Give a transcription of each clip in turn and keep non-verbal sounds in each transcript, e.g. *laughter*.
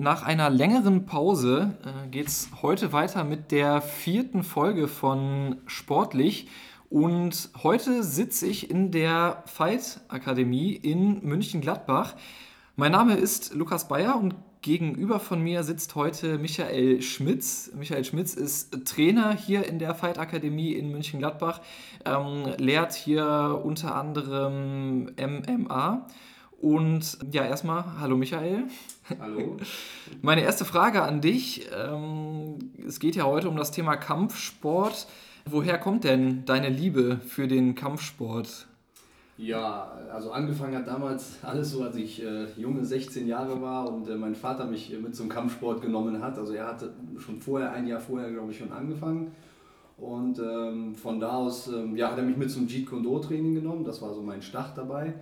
Nach einer längeren Pause äh, geht es heute weiter mit der vierten Folge von Sportlich. Und heute sitze ich in der Fight Akademie in München-Gladbach. Mein Name ist Lukas Bayer und gegenüber von mir sitzt heute Michael Schmitz. Michael Schmitz ist Trainer hier in der Fight Akademie in München-Gladbach, ähm, lehrt hier unter anderem MMA. Und ja, erstmal, hallo Michael. Hallo. *laughs* Meine erste Frage an dich. Ähm, es geht ja heute um das Thema Kampfsport. Woher kommt denn deine Liebe für den Kampfsport? Ja, also angefangen hat damals alles so, als ich äh, junge 16 Jahre war und äh, mein Vater mich äh, mit zum Kampfsport genommen hat. Also er hatte schon vorher, ein Jahr vorher, glaube ich, schon angefangen. Und ähm, von da aus ähm, ja, hat er mich mit zum Jeet Kune Do Training genommen. Das war so mein Start dabei.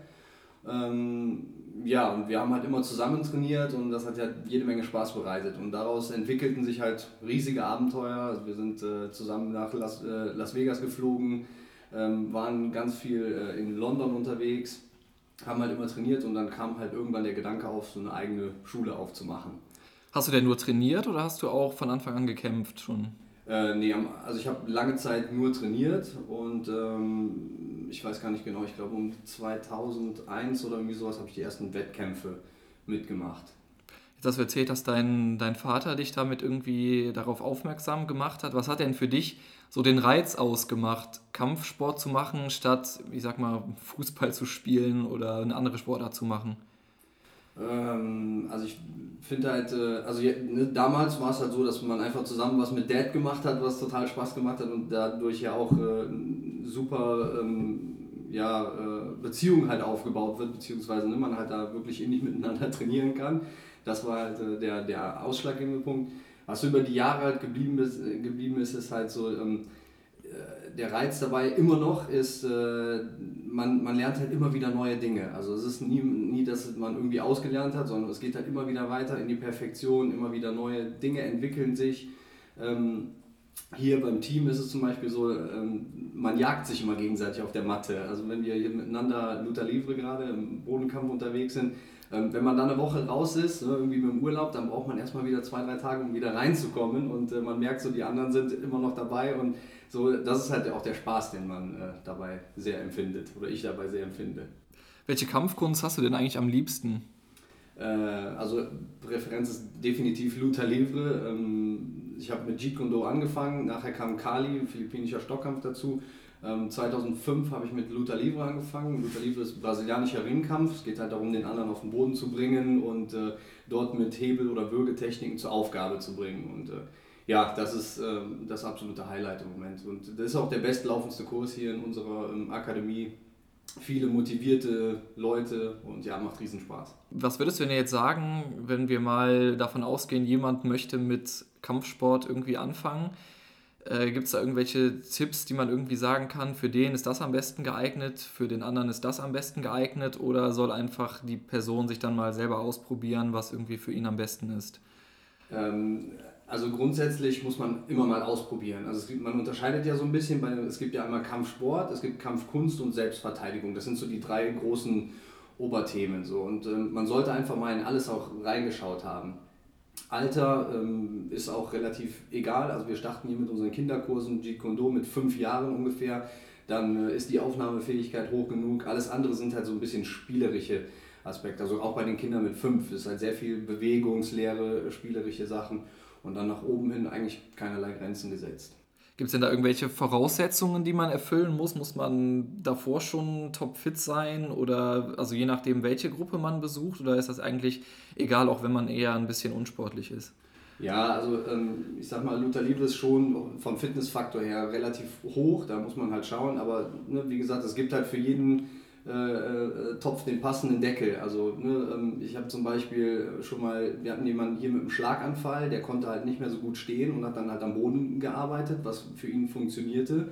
Ähm, ja, und wir haben halt immer zusammen trainiert und das hat ja jede Menge Spaß bereitet. Und daraus entwickelten sich halt riesige Abenteuer. Also wir sind äh, zusammen nach Las, äh, Las Vegas geflogen, ähm, waren ganz viel äh, in London unterwegs, haben halt immer trainiert und dann kam halt irgendwann der Gedanke auf, so eine eigene Schule aufzumachen. Hast du denn nur trainiert oder hast du auch von Anfang an gekämpft schon? Äh, nee, also ich habe lange Zeit nur trainiert und ähm, ich weiß gar nicht genau, ich glaube um 2001 oder irgendwie sowas habe ich die ersten Wettkämpfe mitgemacht. Jetzt hast du erzählt, dass dein, dein Vater dich damit irgendwie darauf aufmerksam gemacht hat. Was hat denn für dich so den Reiz ausgemacht, Kampfsport zu machen, statt, ich sag mal, Fußball zu spielen oder eine andere Sportart zu machen? Ähm, also ich finde halt, äh, also ne, damals war es halt so, dass man einfach zusammen was mit Dad gemacht hat, was total Spaß gemacht hat und dadurch ja auch äh, super ähm, ja, äh, Beziehung halt aufgebaut wird, beziehungsweise ne, man halt da wirklich innig miteinander *laughs* trainieren kann. Das war halt äh, der, der ausschlaggebende Punkt. Was über die Jahre halt geblieben ist, äh, geblieben ist, ist halt so, ähm, äh, der Reiz dabei immer noch ist, äh, man, man lernt halt immer wieder neue Dinge. Also es ist nie, nie, dass man irgendwie ausgelernt hat, sondern es geht halt immer wieder weiter in die Perfektion, immer wieder neue Dinge entwickeln sich. Ähm, hier beim Team ist es zum Beispiel so, ähm, man jagt sich immer gegenseitig auf der Matte. Also wenn wir hier miteinander Luther Livre gerade im Bodenkampf unterwegs sind, ähm, wenn man dann eine Woche raus ist, ne, irgendwie mit dem Urlaub, dann braucht man erstmal wieder zwei, drei Tage, um wieder reinzukommen und äh, man merkt so, die anderen sind immer noch dabei und so, das ist halt auch der Spaß, den man äh, dabei sehr empfindet oder ich dabei sehr empfinde. Welche Kampfkunst hast du denn eigentlich am liebsten? Äh, also Präferenz ist definitiv Luta Livre. Ich habe mit Jeet Kune Do angefangen, nachher kam Kali, philippinischer Stockkampf dazu. 2005 ähm, habe ich mit Luta Livre angefangen. Luta Livre ist brasilianischer Ringkampf. Es geht halt darum, den anderen auf den Boden zu bringen und äh, dort mit Hebel- oder Würgetechniken zur Aufgabe zu bringen. Und äh, ja, das ist ähm, das absolute Highlight im Moment. Und das ist auch der bestlaufendste Kurs hier in unserer ähm, Akademie. Viele motivierte Leute und ja, macht riesen Spaß. Was würdest du denn jetzt sagen, wenn wir mal davon ausgehen, jemand möchte mit Kampfsport irgendwie anfangen? Äh, Gibt es da irgendwelche Tipps, die man irgendwie sagen kann, für den ist das am besten geeignet, für den anderen ist das am besten geeignet oder soll einfach die Person sich dann mal selber ausprobieren, was irgendwie für ihn am besten ist? Ähm, also grundsätzlich muss man immer mal ausprobieren. Also gibt, man unterscheidet ja so ein bisschen, bei, es gibt ja einmal Kampfsport, es gibt Kampfkunst und Selbstverteidigung. Das sind so die drei großen Oberthemen. So. Und ähm, man sollte einfach mal in alles auch reingeschaut haben. Alter ähm, ist auch relativ egal. Also wir starten hier mit unseren Kinderkursen Jeet Kune Do mit fünf Jahren ungefähr. Dann äh, ist die Aufnahmefähigkeit hoch genug. Alles andere sind halt so ein bisschen spielerische Aspekte. Also auch bei den Kindern mit fünf ist halt sehr viel Bewegungslehre, spielerische Sachen und dann nach oben hin eigentlich keinerlei Grenzen gesetzt. Gibt es denn da irgendwelche Voraussetzungen, die man erfüllen muss? Muss man davor schon topfit sein oder also je nachdem, welche Gruppe man besucht oder ist das eigentlich egal, auch wenn man eher ein bisschen unsportlich ist? Ja, also ähm, ich sag mal, Luther Liebe ist schon vom Fitnessfaktor her relativ hoch, da muss man halt schauen, aber ne, wie gesagt, es gibt halt für jeden äh, äh, Topf den passenden Deckel. Also ne, ähm, ich habe zum Beispiel schon mal, wir hatten jemanden hier mit einem Schlaganfall, der konnte halt nicht mehr so gut stehen und hat dann halt am Boden gearbeitet, was für ihn funktionierte.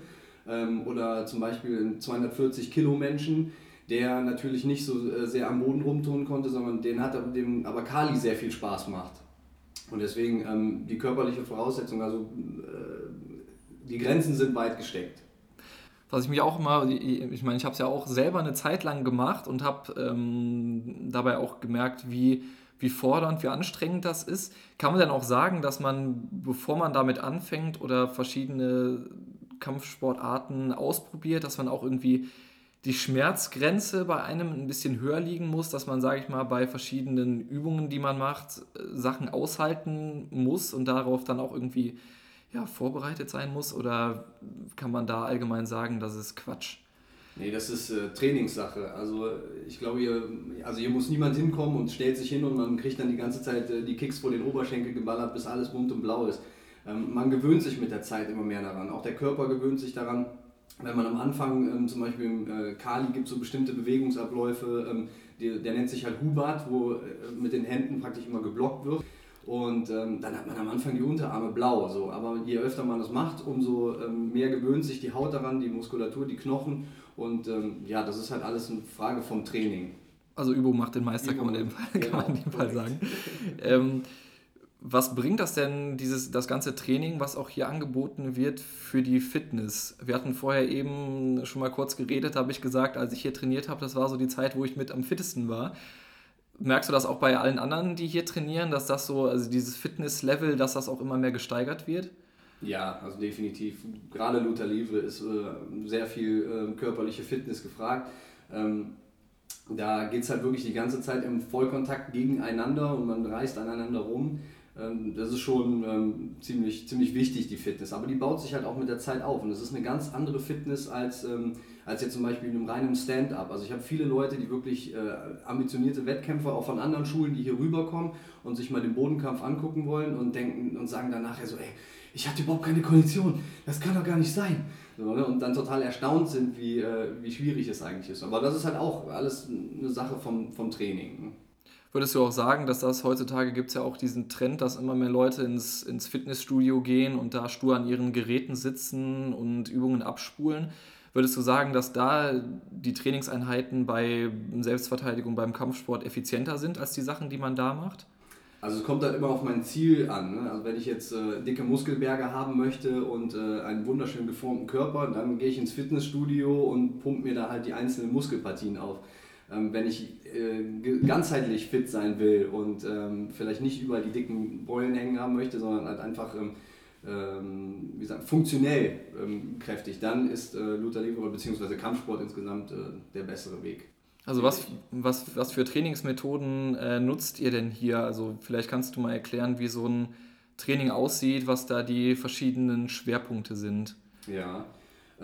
Ähm, oder zum Beispiel einen 240 Kilo Menschen, der natürlich nicht so äh, sehr am Boden rumtun konnte, sondern den hat dem aber Kali sehr viel Spaß macht. Und deswegen ähm, die körperliche Voraussetzung, also äh, die Grenzen sind weit gesteckt was ich mich auch immer, ich meine, ich habe es ja auch selber eine Zeit lang gemacht und habe ähm, dabei auch gemerkt, wie, wie fordernd, wie anstrengend das ist. Kann man denn auch sagen, dass man, bevor man damit anfängt oder verschiedene Kampfsportarten ausprobiert, dass man auch irgendwie die Schmerzgrenze bei einem ein bisschen höher liegen muss, dass man, sage ich mal, bei verschiedenen Übungen, die man macht, Sachen aushalten muss und darauf dann auch irgendwie ja, vorbereitet sein muss? Oder kann man da allgemein sagen, das ist Quatsch? Nee, das ist äh, Trainingssache. Also ich glaube, hier, also hier muss niemand hinkommen und stellt sich hin und man kriegt dann die ganze Zeit äh, die Kicks vor den Oberschenkel geballert, bis alles bunt und blau ist. Ähm, man gewöhnt sich mit der Zeit immer mehr daran. Auch der Körper gewöhnt sich daran wenn man am Anfang ähm, zum Beispiel im äh, Kali gibt so bestimmte Bewegungsabläufe, ähm, die, der nennt sich halt Hubat, wo äh, mit den Händen praktisch immer geblockt wird. Und ähm, dann hat man am Anfang die Unterarme blau. So. Aber je öfter man das macht, umso ähm, mehr gewöhnt sich die Haut daran, die Muskulatur, die Knochen. Und ähm, ja, das ist halt alles eine Frage vom Training. Also Übung macht den Meister, Übung. kann man in dem Fall, genau. man in dem Fall sagen. Ähm, was bringt das denn, dieses, das ganze Training, was auch hier angeboten wird, für die Fitness? Wir hatten vorher eben schon mal kurz geredet, habe ich gesagt, als ich hier trainiert habe, das war so die Zeit, wo ich mit am fittesten war. Merkst du das auch bei allen anderen, die hier trainieren, dass das so, also dieses Fitness-Level, dass das auch immer mehr gesteigert wird? Ja, also definitiv. Gerade Luther Livre ist äh, sehr viel äh, körperliche Fitness gefragt. Ähm, da geht es halt wirklich die ganze Zeit im Vollkontakt gegeneinander und man reißt aneinander rum. Ähm, das ist schon ähm, ziemlich, ziemlich wichtig, die Fitness. Aber die baut sich halt auch mit der Zeit auf. Und es ist eine ganz andere Fitness als, ähm, als jetzt zum Beispiel in einem reinen Stand-up. Also ich habe viele Leute, die wirklich äh, ambitionierte Wettkämpfer auch von anderen Schulen, die hier rüberkommen und sich mal den Bodenkampf angucken wollen und denken und sagen dann nachher so, ey, ich hatte überhaupt keine Kondition, das kann doch gar nicht sein. Ne? Und dann total erstaunt sind, wie, äh, wie schwierig es eigentlich ist. Aber das ist halt auch alles eine Sache vom, vom Training. Ne? Würdest du auch sagen, dass das heutzutage gibt es ja auch diesen Trend, dass immer mehr Leute ins, ins Fitnessstudio gehen und da stur an ihren Geräten sitzen und Übungen abspulen? Würdest du sagen, dass da die Trainingseinheiten bei Selbstverteidigung beim Kampfsport effizienter sind als die Sachen, die man da macht? Also es kommt halt immer auf mein Ziel an. Ne? Also wenn ich jetzt äh, dicke Muskelberge haben möchte und äh, einen wunderschön geformten Körper, dann gehe ich ins Fitnessstudio und pumpe mir da halt die einzelnen Muskelpartien auf. Ähm, wenn ich äh, ganzheitlich fit sein will und ähm, vielleicht nicht überall die dicken Beulen hängen haben möchte, sondern halt einfach ähm, wie gesagt, funktionell kräftig, dann ist äh, Luther Livre bzw. Kampfsport insgesamt äh, der bessere Weg. Also was, was, was für Trainingsmethoden äh, nutzt ihr denn hier? Also vielleicht kannst du mal erklären, wie so ein Training aussieht, was da die verschiedenen Schwerpunkte sind. Ja,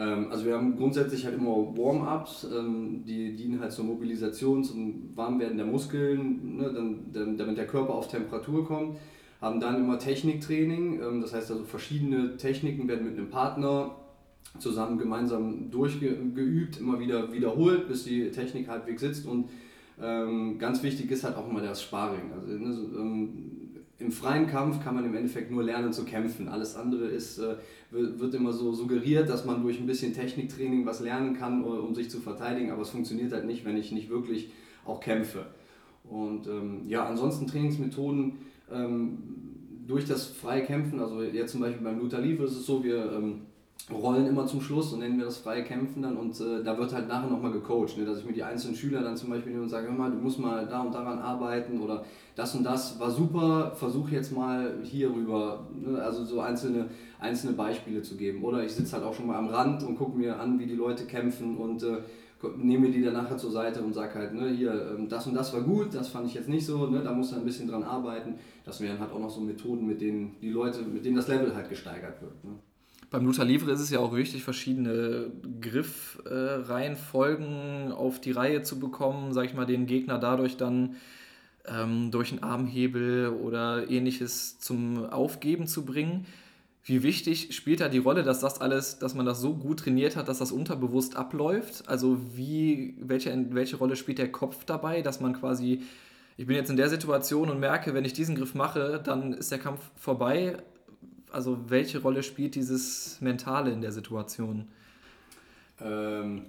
also wir haben grundsätzlich halt immer Warm-ups, ähm, die dienen halt zur Mobilisation, zum Warmwerden der Muskeln, ne, dann, damit der Körper auf Temperatur kommt. Haben dann immer Techniktraining, ähm, das heißt also verschiedene Techniken werden mit einem Partner zusammen gemeinsam durchgeübt, immer wieder wiederholt, bis die Technik halbwegs sitzt und ganz wichtig ist halt auch immer das Sparring. Also ne, im freien Kampf kann man im Endeffekt nur lernen zu kämpfen. Alles andere ist, äh, wird immer so suggeriert, dass man durch ein bisschen Techniktraining was lernen kann, äh, um sich zu verteidigen, aber es funktioniert halt nicht, wenn ich nicht wirklich auch kämpfe. Und ähm, ja, ansonsten Trainingsmethoden ähm, durch das freie Kämpfen, also jetzt zum Beispiel beim Luther Livre ist es so, wir ähm, rollen immer zum Schluss und nennen wir das freie Kämpfen dann und äh, da wird halt nachher nochmal gecoacht, ne? dass ich mir die einzelnen Schüler dann zum Beispiel nehme und sage, hör mal, du musst mal da und daran arbeiten oder das und das war super, versuch jetzt mal hier rüber, ne? also so einzelne, einzelne Beispiele zu geben. Oder ich sitze halt auch schon mal am Rand und gucke mir an, wie die Leute kämpfen und äh, nehme die dann nachher zur Seite und sage halt, ne, hier, ähm, das und das war gut, das fand ich jetzt nicht so, ne, da muss du ein bisschen dran arbeiten. Das wären halt auch noch so Methoden, mit denen die Leute, mit denen das Level halt gesteigert wird. Ne. Beim Luther Livre ist es ja auch wichtig, verschiedene Griffreihenfolgen äh, auf die Reihe zu bekommen, sag ich mal, den Gegner dadurch dann ähm, durch einen Armhebel oder ähnliches zum Aufgeben zu bringen. Wie wichtig spielt da die Rolle, dass das alles, dass man das so gut trainiert hat, dass das unterbewusst abläuft? Also wie, welche, welche Rolle spielt der Kopf dabei, dass man quasi, ich bin jetzt in der Situation und merke, wenn ich diesen Griff mache, dann ist der Kampf vorbei, also welche Rolle spielt dieses Mentale in der Situation? Ähm,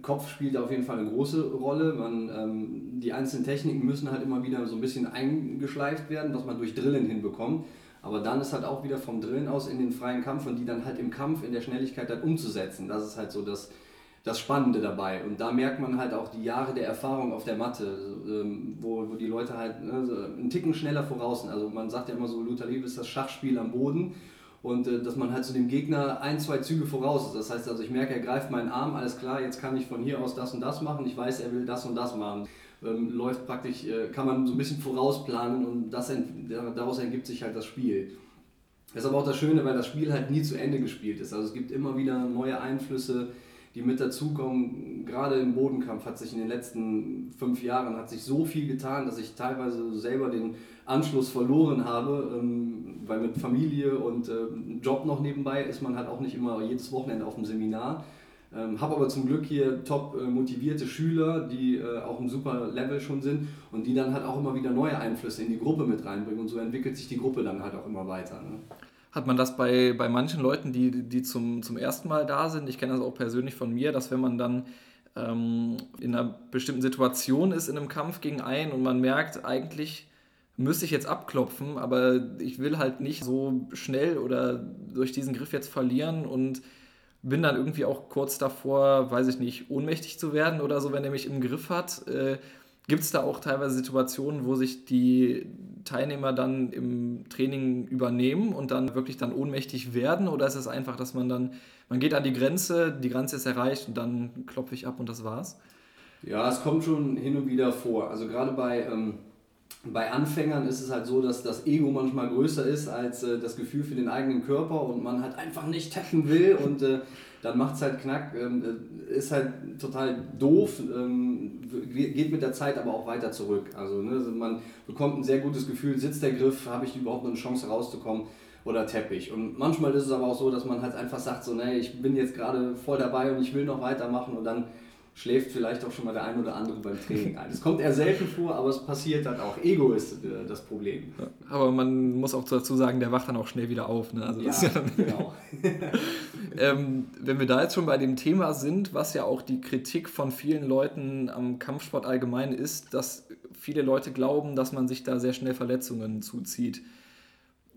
Kopf spielt auf jeden Fall eine große Rolle. Man, ähm, die einzelnen Techniken müssen halt immer wieder so ein bisschen eingeschleift werden, was man durch Drillen hinbekommt. Aber dann ist halt auch wieder vom Drillen aus in den freien Kampf und die dann halt im Kampf in der Schnelligkeit dann umzusetzen. Das ist halt so das, das Spannende dabei. Und da merkt man halt auch die Jahre der Erfahrung auf der Matte, ähm, wo, wo die Leute halt ne, so einen Ticken schneller voraus sind. Also man sagt ja immer so, Luther Liebe ist das Schachspiel am Boden und äh, dass man halt zu dem Gegner ein, zwei Züge voraus ist. Das heißt also, ich merke, er greift meinen Arm, alles klar, jetzt kann ich von hier aus das und das machen, ich weiß, er will das und das machen. Ähm, läuft praktisch, äh, kann man so ein bisschen vorausplanen und das, daraus ergibt sich halt das Spiel. Das ist aber auch das Schöne, weil das Spiel halt nie zu Ende gespielt ist. Also es gibt immer wieder neue Einflüsse, die mit dazukommen. Gerade im Bodenkampf hat sich in den letzten fünf Jahren hat sich so viel getan, dass ich teilweise selber den Anschluss verloren habe, ähm, weil mit Familie und ähm, Job noch nebenbei ist man halt auch nicht immer jedes Wochenende auf dem Seminar. Ähm, habe aber zum Glück hier top äh, motivierte Schüler, die äh, auch ein super Level schon sind und die dann halt auch immer wieder neue Einflüsse in die Gruppe mit reinbringen und so entwickelt sich die Gruppe dann halt auch immer weiter. Ne? Hat man das bei, bei manchen Leuten, die, die zum, zum ersten Mal da sind, ich kenne das auch persönlich von mir, dass wenn man dann ähm, in einer bestimmten Situation ist in einem Kampf gegen einen und man merkt, eigentlich müsste ich jetzt abklopfen, aber ich will halt nicht so schnell oder durch diesen Griff jetzt verlieren und bin dann irgendwie auch kurz davor, weiß ich nicht, ohnmächtig zu werden oder so, wenn er mich im Griff hat. Äh, Gibt es da auch teilweise Situationen, wo sich die Teilnehmer dann im Training übernehmen und dann wirklich dann ohnmächtig werden? Oder ist es einfach, dass man dann, man geht an die Grenze, die Grenze ist erreicht und dann klopfe ich ab und das war's? Ja, es kommt schon hin und wieder vor. Also gerade bei, ähm, bei Anfängern ist es halt so, dass das Ego manchmal größer ist als äh, das Gefühl für den eigenen Körper und man halt einfach nicht tappen will und äh, dann macht es halt Knack, ähm, äh, ist halt total doof, ähm, geht mit der Zeit aber auch weiter zurück. Also, ne, also man bekommt ein sehr gutes Gefühl, sitzt der Griff, habe ich überhaupt noch eine Chance rauszukommen oder Teppich. Und manchmal ist es aber auch so, dass man halt einfach sagt, so, nee, ich bin jetzt gerade voll dabei und ich will noch weitermachen und dann schläft vielleicht auch schon mal der ein oder andere beim Training ein. Es kommt eher selten vor, aber es passiert halt auch. Ego ist äh, das Problem. aber man muss auch dazu sagen, der wacht dann auch schnell wieder auf. Ne? Also ja, ja genau. *laughs* ähm, wenn wir da jetzt schon bei dem Thema sind, was ja auch die Kritik von vielen Leuten am Kampfsport allgemein ist, dass viele Leute glauben, dass man sich da sehr schnell Verletzungen zuzieht.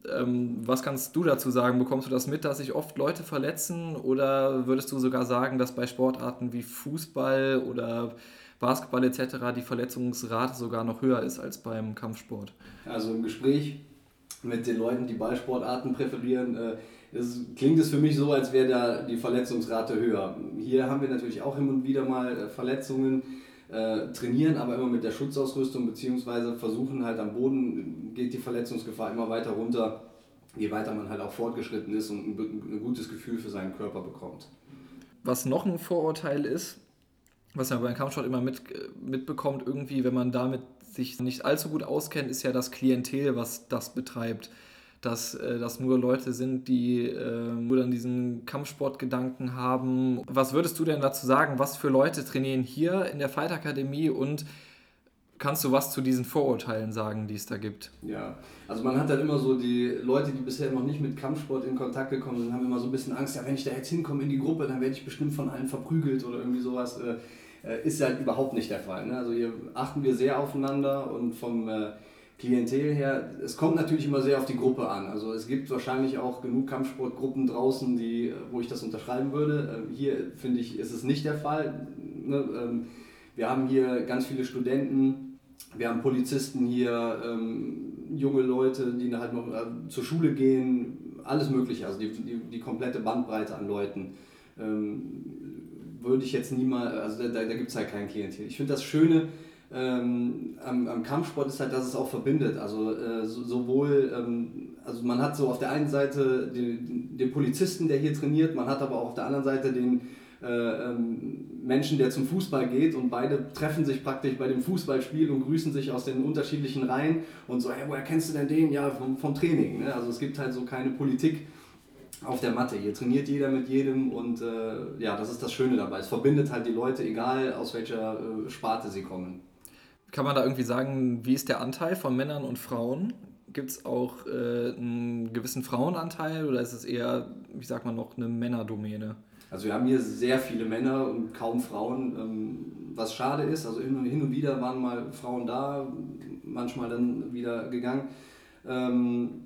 Ähm, was kannst du dazu sagen? Bekommst du das mit, dass sich oft Leute verletzen? Oder würdest du sogar sagen, dass bei Sportarten wie Fußball oder Basketball etc. die Verletzungsrate sogar noch höher ist als beim Kampfsport? Also im Gespräch mit den Leuten, die Ballsportarten präferieren, äh, es, klingt es für mich so, als wäre da die Verletzungsrate höher. Hier haben wir natürlich auch hin und wieder mal äh, Verletzungen äh, trainieren aber immer mit der Schutzausrüstung beziehungsweise versuchen halt am Boden geht die Verletzungsgefahr immer weiter runter, je weiter man halt auch fortgeschritten ist und ein, ein gutes Gefühl für seinen Körper bekommt. Was noch ein Vorurteil ist, was man beim Kampfsport immer mit, mitbekommt, irgendwie, wenn man damit sich nicht allzu gut auskennt, ist ja das Klientel, was das betreibt dass äh, das nur Leute sind, die äh, nur dann diesen Kampfsportgedanken haben. Was würdest du denn dazu sagen? Was für Leute trainieren hier in der Fight Akademie und kannst du was zu diesen Vorurteilen sagen, die es da gibt? Ja, also man hat dann immer so die Leute, die bisher noch nicht mit Kampfsport in Kontakt gekommen sind, haben immer so ein bisschen Angst, ja, wenn ich da jetzt hinkomme in die Gruppe, dann werde ich bestimmt von allen verprügelt oder irgendwie sowas. Äh, äh ist halt überhaupt nicht der Fall. Ne? Also hier achten wir sehr aufeinander und vom äh, Klientel her, es kommt natürlich immer sehr auf die Gruppe an. Also es gibt wahrscheinlich auch genug Kampfsportgruppen draußen, die, wo ich das unterschreiben würde. Ähm, hier finde ich, ist es nicht der Fall. Ne? Ähm, wir haben hier ganz viele Studenten, wir haben Polizisten hier, ähm, junge Leute, die halt noch äh, zur Schule gehen, alles Mögliche, also die, die, die komplette Bandbreite an Leuten. Würde ich jetzt niemals, also da, da gibt es halt kein Klientel. Ich finde das Schöne, ähm, am, am, Kampfsport ist halt, dass es auch verbindet. Also äh, so, sowohl, ähm, also man hat so auf der einen Seite den, den, Polizisten, der hier trainiert, man hat aber auch auf der anderen Seite den äh, ähm, Menschen, der zum Fußball geht und beide treffen sich praktisch bei dem Fußballspiel und grüßen sich aus den unterschiedlichen Reihen und so, hey, woher kennst du denn den? Ja, vom, vom Training. Ne? Also es gibt halt so keine Politik auf der Matte. Hier trainiert jeder mit jedem und äh, ja, das ist das Schöne dabei. Es verbindet halt die Leute, egal aus welcher äh, Sparte sie kommen. Kann man da irgendwie sagen, wie ist der Anteil von Männern und Frauen? Gibt es auch äh, einen gewissen Frauenanteil oder ist es eher, wie sagt man noch, eine Männerdomäne? Also wir haben hier sehr viele Männer und kaum Frauen, ähm, was schade ist. Also hin und wieder waren mal Frauen da, manchmal dann wieder gegangen. Ähm,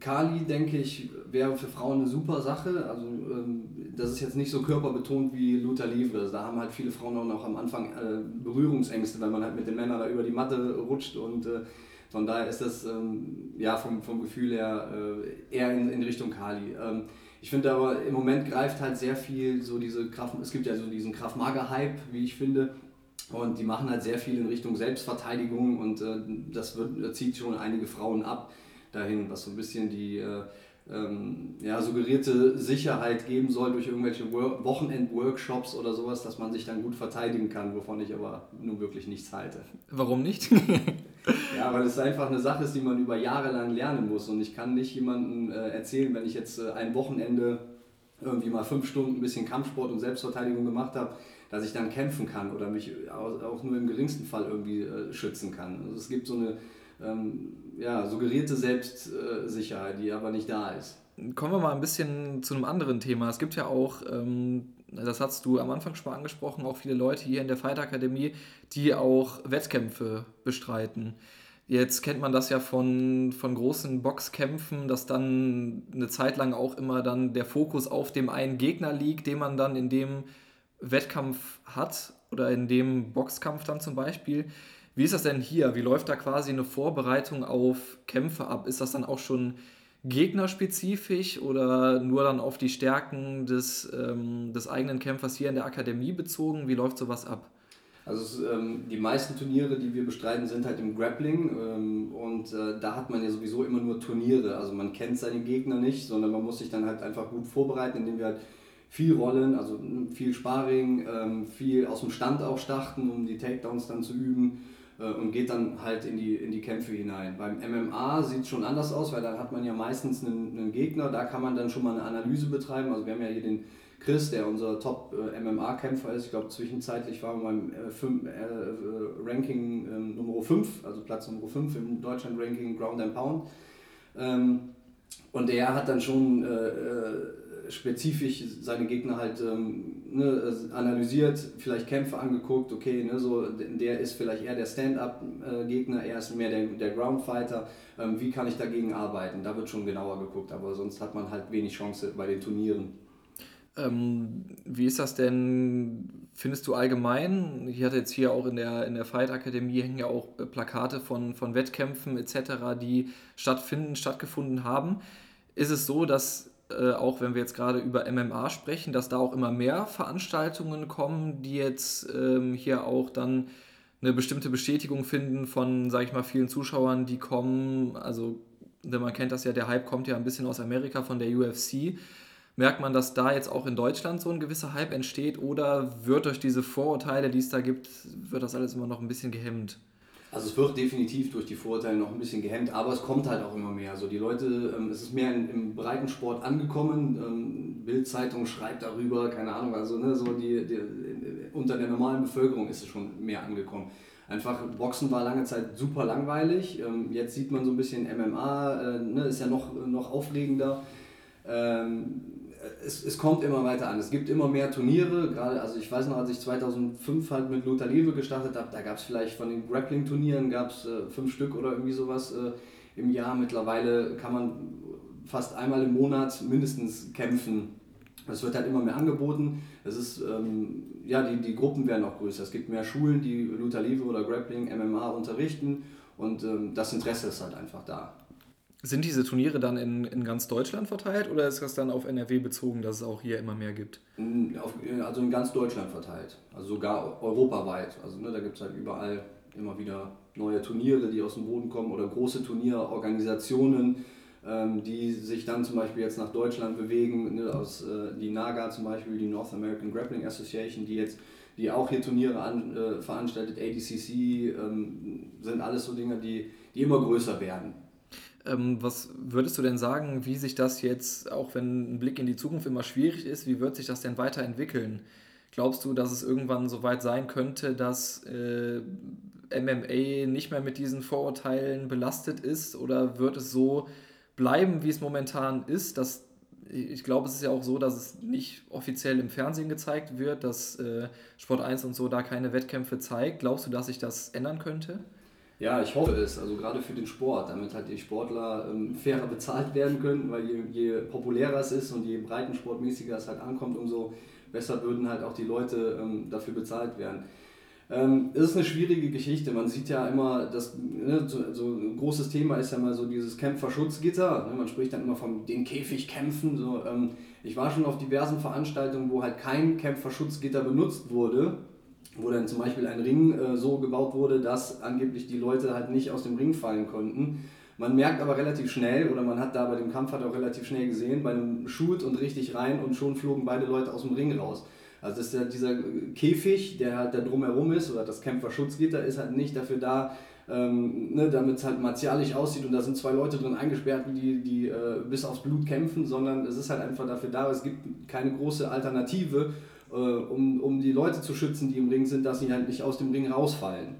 Kali, denke ich, wäre für Frauen eine super Sache. Also ähm, das ist jetzt nicht so körperbetont wie Luther Livre. Also da haben halt viele Frauen auch noch am Anfang äh, Berührungsängste, wenn man halt mit den Männern da über die Matte rutscht und äh, von daher ist das ähm, ja vom, vom Gefühl her äh, eher in, in Richtung Kali. Ähm, ich finde aber im Moment greift halt sehr viel so diese Kraft, es gibt ja so diesen Kraftmager-Hype, wie ich finde, und die machen halt sehr viel in Richtung Selbstverteidigung und äh, das wird, zieht schon einige Frauen ab dahin, was so ein bisschen die äh, ähm, ja, suggerierte Sicherheit geben soll durch irgendwelche Wochenend-Workshops oder sowas, dass man sich dann gut verteidigen kann, wovon ich aber nun wirklich nichts halte. Warum nicht? *laughs* ja, weil es einfach eine Sache ist, die man über Jahre lang lernen muss und ich kann nicht jemandem äh, erzählen, wenn ich jetzt äh, ein Wochenende irgendwie mal fünf Stunden ein bisschen Kampfsport und Selbstverteidigung gemacht habe, dass ich dann kämpfen kann oder mich auch nur im geringsten Fall irgendwie äh, schützen kann. Also es gibt so eine ähm, ja, suggerierte Selbstsicherheit, die aber nicht da ist. Kommen wir mal ein bisschen zu einem anderen Thema. Es gibt ja auch, ähm, das hast du am Anfang schon mal angesprochen, auch viele Leute hier in der Fight Akademie, die auch Wettkämpfe bestreiten. Jetzt kennt man das ja von, von großen Boxkämpfen, dass dann eine Zeit lang auch immer dann der Fokus auf dem einen Gegner liegt, den man dann in dem Wettkampf hat oder in dem Boxkampf dann zum Beispiel. Wie ist das denn hier? Wie läuft da quasi eine Vorbereitung auf Kämpfe ab? Ist das dann auch schon gegnerspezifisch oder nur dann auf die Stärken des, ähm, des eigenen Kämpfers hier in der Akademie bezogen? Wie läuft sowas ab? Also ähm, die meisten Turniere, die wir bestreiten, sind halt im Grappling ähm, und äh, da hat man ja sowieso immer nur Turniere. Also man kennt seine Gegner nicht, sondern man muss sich dann halt einfach gut vorbereiten, indem wir halt viel Rollen, also viel Sparring, ähm, viel aus dem Stand auch starten, um die Takedowns dann zu üben und geht dann halt in die, in die Kämpfe hinein. Beim MMA sieht es schon anders aus, weil da hat man ja meistens einen, einen, Gegner, da kann man dann schon mal eine Analyse betreiben. Also wir haben ja hier den Chris, der unser Top-MMA-Kämpfer ist. Ich glaube, zwischenzeitlich war er beim äh, äh, Ranking ähm, Nummer 5, also Platz Nummer 5 im Deutschland-Ranking Ground and Pound. Ähm, und er hat dann schon äh, äh spezifisch seine Gegner halt ähm, ne, analysiert, vielleicht Kämpfe angeguckt, okay, ne, so, der ist vielleicht eher der Stand-up-Gegner, er ist mehr der, der Ground-Fighter, ähm, wie kann ich dagegen arbeiten? Da wird schon genauer geguckt, aber sonst hat man halt wenig Chance bei den Turnieren. Ähm, wie ist das denn, findest du allgemein? Ich hatte jetzt hier auch in der, in der Fight Akademie hängen ja auch äh, Plakate von, von Wettkämpfen etc., die stattfinden, stattgefunden haben. Ist es so, dass äh, auch wenn wir jetzt gerade über MMA sprechen, dass da auch immer mehr Veranstaltungen kommen, die jetzt ähm, hier auch dann eine bestimmte Bestätigung finden von, sage ich mal, vielen Zuschauern, die kommen. Also, denn man kennt das ja, der Hype kommt ja ein bisschen aus Amerika von der UFC. Merkt man, dass da jetzt auch in Deutschland so ein gewisser Hype entsteht oder wird durch diese Vorurteile, die es da gibt, wird das alles immer noch ein bisschen gehemmt? Also es wird definitiv durch die Vorurteile noch ein bisschen gehemmt, aber es kommt halt auch immer mehr. Also die Leute, ähm, es ist mehr in, im Breitensport angekommen. Ähm, Bildzeitung schreibt darüber, keine Ahnung, also ne, so die, die, unter der normalen Bevölkerung ist es schon mehr angekommen. Einfach Boxen war lange Zeit super langweilig. Ähm, jetzt sieht man so ein bisschen MMA, äh, ne, ist ja noch, noch aufregender. Ähm, es, es kommt immer weiter an. Es gibt immer mehr Turniere. Gerade, also ich weiß noch, als ich 2005 halt mit Lothar Liebe gestartet habe, da gab es vielleicht von den Grappling-Turnieren äh, fünf Stück oder irgendwie sowas äh, im Jahr. Mittlerweile kann man fast einmal im Monat mindestens kämpfen. Es wird halt immer mehr angeboten. Es ist, ähm, ja, die, die Gruppen werden auch größer. Es gibt mehr Schulen, die Luther Liebe oder Grappling, MMA unterrichten und ähm, das Interesse ist halt einfach da. Sind diese Turniere dann in, in ganz Deutschland verteilt oder ist das dann auf NRW bezogen, dass es auch hier immer mehr gibt? Auf, also in ganz Deutschland verteilt, also sogar europaweit. Also ne, da gibt es halt überall immer wieder neue Turniere, die aus dem Boden kommen oder große Turnierorganisationen, ähm, die sich dann zum Beispiel jetzt nach Deutschland bewegen. Ne, aus, äh, die NAGA zum Beispiel, die North American Grappling Association, die jetzt die auch hier Turniere an, äh, veranstaltet, ADCC, ähm, sind alles so Dinge, die, die immer größer werden. Ähm, was würdest du denn sagen, wie sich das jetzt, auch wenn ein Blick in die Zukunft immer schwierig ist, wie wird sich das denn weiterentwickeln? Glaubst du, dass es irgendwann so weit sein könnte, dass äh, MMA nicht mehr mit diesen Vorurteilen belastet ist? Oder wird es so bleiben, wie es momentan ist? Dass, ich glaube, es ist ja auch so, dass es nicht offiziell im Fernsehen gezeigt wird, dass äh, Sport 1 und so da keine Wettkämpfe zeigt. Glaubst du, dass sich das ändern könnte? Ja, ich hoffe es. Also gerade für den Sport, damit halt die Sportler ähm, fairer bezahlt werden können, weil je, je populärer es ist und je breitensportmäßiger es halt ankommt, umso besser würden halt auch die Leute ähm, dafür bezahlt werden. Ähm, es ist eine schwierige Geschichte. Man sieht ja immer, dass ne, so, so, ein großes Thema ist ja mal so dieses Kämpferschutzgitter. Ne? Man spricht dann immer von den Käfigkämpfen. So, ähm, ich war schon auf diversen Veranstaltungen, wo halt kein Kämpferschutzgitter benutzt wurde, wo dann zum Beispiel ein Ring äh, so gebaut wurde, dass angeblich die Leute halt nicht aus dem Ring fallen konnten. Man merkt aber relativ schnell, oder man hat da bei dem Kampf halt auch relativ schnell gesehen, bei einem Shoot und richtig rein und schon flogen beide Leute aus dem Ring raus. Also das ist ja dieser Käfig, der halt da drumherum ist, oder das Kämpferschutzgitter ist halt nicht dafür da, ähm, ne, damit es halt martialisch aussieht und da sind zwei Leute drin eingesperrt, die, die äh, bis aufs Blut kämpfen, sondern es ist halt einfach dafür da, es gibt keine große Alternative, äh, um, um die Leute zu schützen, die im Ring sind, dass sie halt nicht aus dem Ring rausfallen.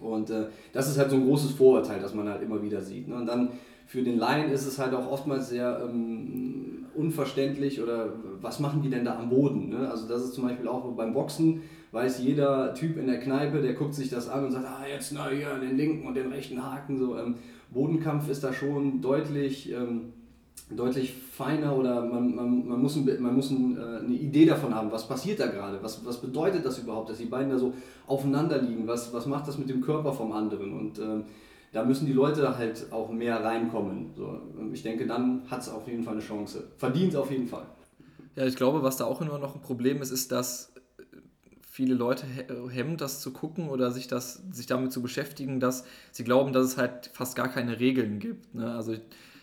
Und äh, das ist halt so ein großes Vorurteil, das man halt immer wieder sieht. Ne? Und dann für den Laien ist es halt auch oftmals sehr ähm, unverständlich oder was machen die denn da am Boden? Ne? Also das ist zum Beispiel auch beim Boxen, weiß jeder Typ in der Kneipe, der guckt sich das an und sagt, ah jetzt na hier den linken und den rechten Haken. So, ähm, Bodenkampf ist da schon deutlich, ähm, deutlich feiner oder man, man, man muss, ein, man muss ein, äh, eine Idee davon haben, was passiert da gerade, was, was bedeutet das überhaupt, dass die beiden da so aufeinander liegen, was, was macht das mit dem Körper vom anderen und ähm, da müssen die Leute halt auch mehr reinkommen. So, ich denke, dann hat es auf jeden Fall eine Chance. Verdient auf jeden Fall. Ja, ich glaube, was da auch immer noch ein Problem ist, ist, dass viele Leute hemmt, das zu gucken oder sich, das, sich damit zu beschäftigen, dass sie glauben, dass es halt fast gar keine Regeln gibt. Ne? Also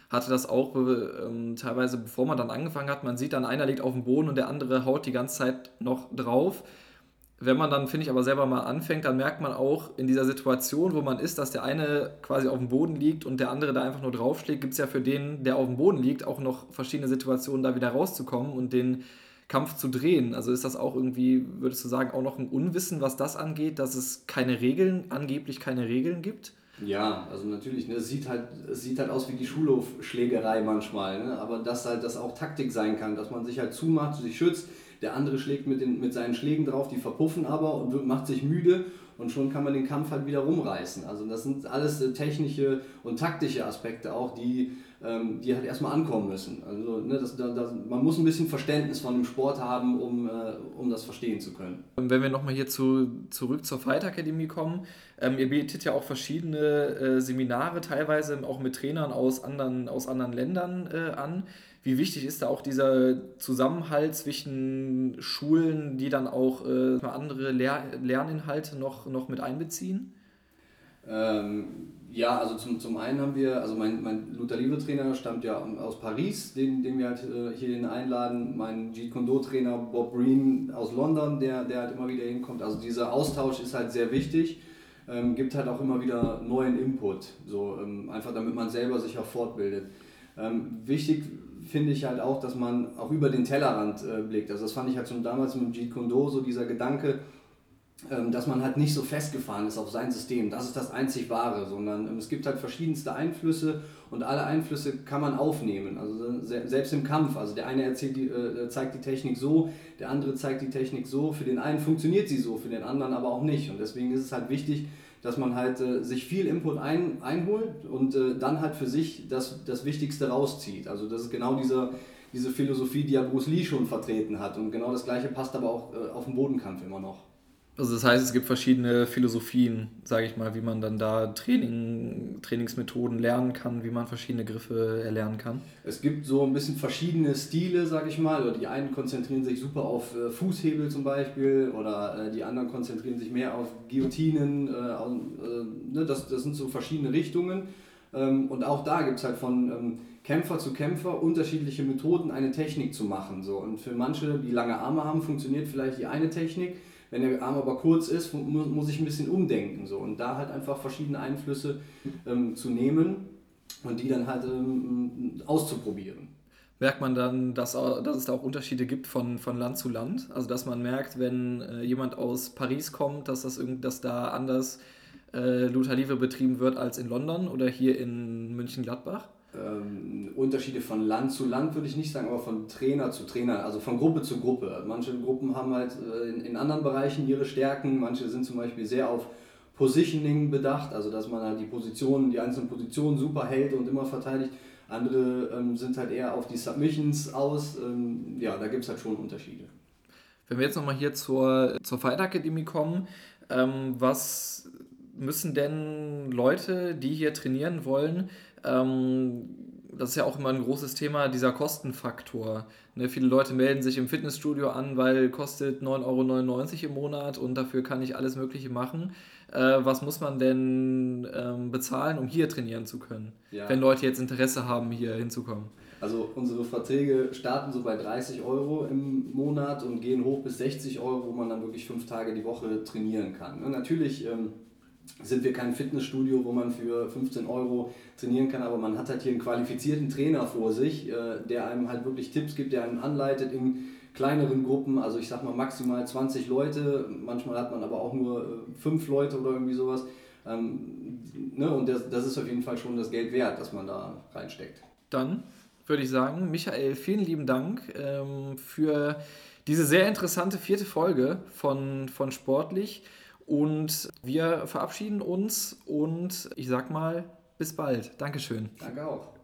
hatte das auch ähm, teilweise, bevor man dann angefangen hat, man sieht dann, einer liegt auf dem Boden und der andere haut die ganze Zeit noch drauf wenn man dann, finde ich, aber selber mal anfängt, dann merkt man auch in dieser Situation, wo man ist, dass der eine quasi auf dem Boden liegt und der andere da einfach nur draufschlägt, gibt es ja für den, der auf dem Boden liegt, auch noch verschiedene Situationen, da wieder rauszukommen und den Kampf zu drehen. Also ist das auch irgendwie, würdest du sagen, auch noch ein Unwissen, was das angeht, dass es keine Regeln, angeblich keine Regeln gibt? Ja, also natürlich, ne, es, sieht halt, es sieht halt aus wie die Schulhofschlägerei manchmal, ne, aber dass halt das auch Taktik sein kann, dass man sich halt zumacht, sich schützt, der andere schlägt mit, den, mit seinen Schlägen drauf, die verpuffen aber und macht sich müde und schon kann man den Kampf halt wieder rumreißen. Also das sind alles äh, technische und taktische Aspekte auch, die, ähm, die halt erstmal ankommen müssen. Also ne, das, das, man muss ein bisschen Verständnis von dem Sport haben, um, äh, um das verstehen zu können. Wenn wir nochmal hier zu, zurück zur Fight Academy kommen, ähm, ihr bietet ja auch verschiedene äh, Seminare, teilweise auch mit Trainern aus anderen, aus anderen Ländern äh, an. Wie wichtig ist da auch dieser Zusammenhalt zwischen Schulen, die dann auch äh, andere Lehr Lerninhalte noch, noch mit einbeziehen? Ähm, ja, also zum, zum einen haben wir, also mein, mein Luther Liebe Trainer stammt ja aus Paris, den, den wir halt äh, hierhin einladen. Mein Jeet Kune Trainer Bob Breen aus London, der, der halt immer wieder hinkommt. Also dieser Austausch ist halt sehr wichtig. Ähm, gibt halt auch immer wieder neuen Input, so ähm, einfach damit man selber sich auch fortbildet. Ähm, wichtig finde ich halt auch, dass man auch über den Tellerrand äh, blickt. Also das fand ich halt schon damals mit Jeet Kune Do, so dieser Gedanke, ähm, dass man halt nicht so festgefahren ist auf sein System. Das ist das einzig Wahre, sondern ähm, es gibt halt verschiedenste Einflüsse und alle Einflüsse kann man aufnehmen. Also selbst im Kampf. Also der eine erzählt die, äh, zeigt die Technik so, der andere zeigt die Technik so. Für den einen funktioniert sie so, für den anderen aber auch nicht. Und deswegen ist es halt wichtig, dass man halt äh, sich viel Input ein, einholt und äh, dann halt für sich das, das Wichtigste rauszieht. Also das ist genau dieser, diese Philosophie, die ja Bruce Lee schon vertreten hat. Und genau das gleiche passt aber auch äh, auf den Bodenkampf immer noch. Also das heißt, es gibt verschiedene Philosophien, sage ich mal, wie man dann da Training, Trainingsmethoden lernen kann, wie man verschiedene Griffe erlernen kann. Es gibt so ein bisschen verschiedene Stile, sage ich mal. Oder die einen konzentrieren sich super auf äh, Fußhebel zum Beispiel oder äh, die anderen konzentrieren sich mehr auf Guillotinen. Äh, ne, das, sind so verschiedene Richtungen. Ähm, und auch da gibt es halt von ähm, Kämpfer zu Kämpfer unterschiedliche Methoden, eine Technik zu machen. Und für manche, die lange Arme haben, funktioniert vielleicht die eine Technik wenn der Arm aber kurz ist, muss, muss ich ein bisschen umdenken. So. Und da halt einfach verschiedene Einflüsse ähm, zu nehmen und die dann halt ähm, auszuprobieren. Merkt man dann, dass, dass es da auch Unterschiede gibt von, von Land zu Land? Also dass man merkt, wenn äh, jemand aus Paris kommt, dass, das irgend, dass da anders äh, Luther Livre betrieben wird als in London oder hier in München-Gladbach? Ähm, Unterschiede von Land zu Land würde ich nicht sagen, aber von Trainer zu Trainer, also von Gruppe zu Gruppe. Manche Gruppen haben halt äh, in, in anderen Bereichen ihre Stärken, manche sind zum Beispiel sehr auf Positioning bedacht, also dass man halt die Positionen, die einzelnen Positionen super hält und immer verteidigt. Andere ähm, sind halt eher auf die Submissions aus. Ähm, ja, da gibt es halt schon Unterschiede. Wenn wir jetzt nochmal hier zur, zur Fight Academy kommen, ähm, was müssen denn Leute, die hier trainieren wollen, ähm, das ist ja auch immer ein großes Thema, dieser Kostenfaktor. Ne, viele Leute melden sich im Fitnessstudio an, weil kostet 9,99 Euro im Monat und dafür kann ich alles Mögliche machen. Äh, was muss man denn ähm, bezahlen, um hier trainieren zu können, ja. wenn Leute jetzt Interesse haben, hier hinzukommen? Also unsere Verträge starten so bei 30 Euro im Monat und gehen hoch bis 60 Euro, wo man dann wirklich fünf Tage die Woche trainieren kann. Und natürlich ähm, sind wir kein Fitnessstudio, wo man für 15 Euro trainieren kann, aber man hat halt hier einen qualifizierten Trainer vor sich, äh, der einem halt wirklich Tipps gibt, der einem anleitet in kleineren Gruppen, also ich sag mal maximal 20 Leute, manchmal hat man aber auch nur äh, fünf Leute oder irgendwie sowas. Ähm, ne? Und das, das ist auf jeden Fall schon das Geld wert, dass man da reinsteckt. Dann würde ich sagen, Michael, vielen lieben Dank ähm, für diese sehr interessante vierte Folge von, von Sportlich. Und wir verabschieden uns und ich sag mal, bis bald. Dankeschön. Danke auch.